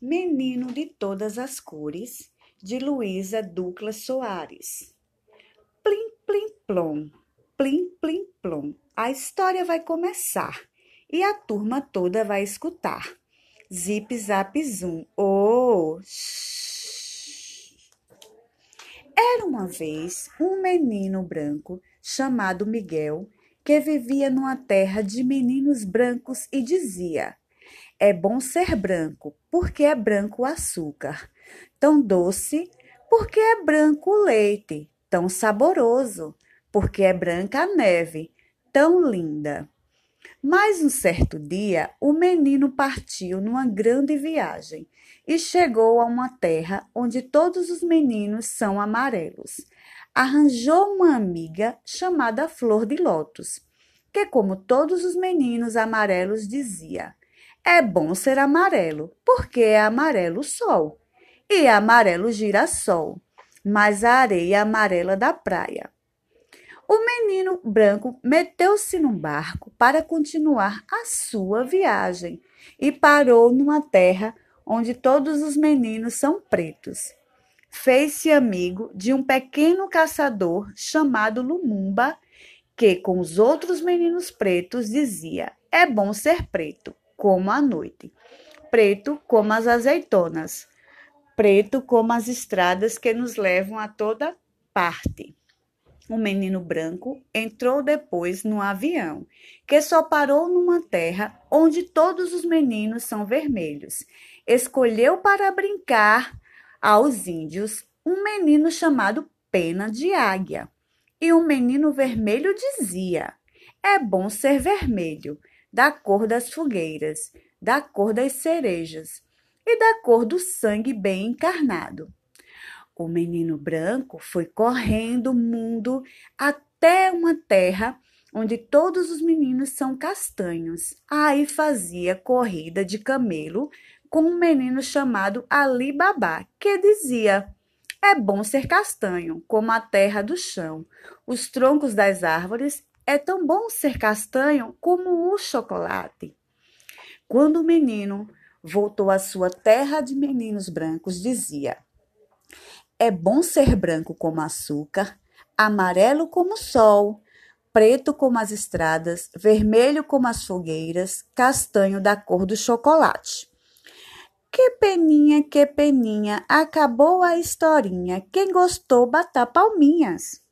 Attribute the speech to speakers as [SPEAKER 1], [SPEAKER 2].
[SPEAKER 1] Menino de Todas as Cores, de Luísa Ducla Soares. Plim, plim, plom, plim, plim, plom. A história vai começar e a turma toda vai escutar. Zip, zap, zoom. Oh! Era uma vez um menino branco chamado Miguel que vivia numa terra de meninos brancos e dizia: É bom ser branco, porque é branco o açúcar, tão doce, porque é branco o leite, tão saboroso, porque é branca a neve, tão linda. Mas um certo dia, o menino partiu numa grande viagem e chegou a uma terra onde todos os meninos são amarelos. Arranjou uma amiga chamada Flor de Lótus, que, como todos os meninos amarelos, dizia: É bom ser amarelo, porque é amarelo o sol, e amarelo girassol, mas a areia amarela da praia. O menino branco meteu-se num barco para continuar a sua viagem e parou numa terra onde todos os meninos são pretos. Fez-se amigo de um pequeno caçador chamado Lumumba, que com os outros meninos pretos dizia: É bom ser preto, como a noite, preto como as azeitonas, preto como as estradas que nos levam a toda parte. O menino branco entrou depois no avião, que só parou numa terra onde todos os meninos são vermelhos. Escolheu para brincar aos índios um menino chamado Pena de Águia. E um menino vermelho dizia: É bom ser vermelho, da cor das fogueiras, da cor das cerejas e da cor do sangue bem encarnado. O menino branco foi correndo o mundo até uma terra onde todos os meninos são castanhos. Aí fazia corrida de camelo com um menino chamado Ali Babá, que dizia: É bom ser castanho, como a terra do chão, os troncos das árvores. É tão bom ser castanho como o chocolate. Quando o menino voltou à sua terra de meninos brancos, dizia: É bom ser branco como açúcar, amarelo como o sol, preto como as estradas, vermelho como as fogueiras, castanho da cor do chocolate. Que peninha, que peninha, acabou a historinha. Quem gostou, bata palminhas.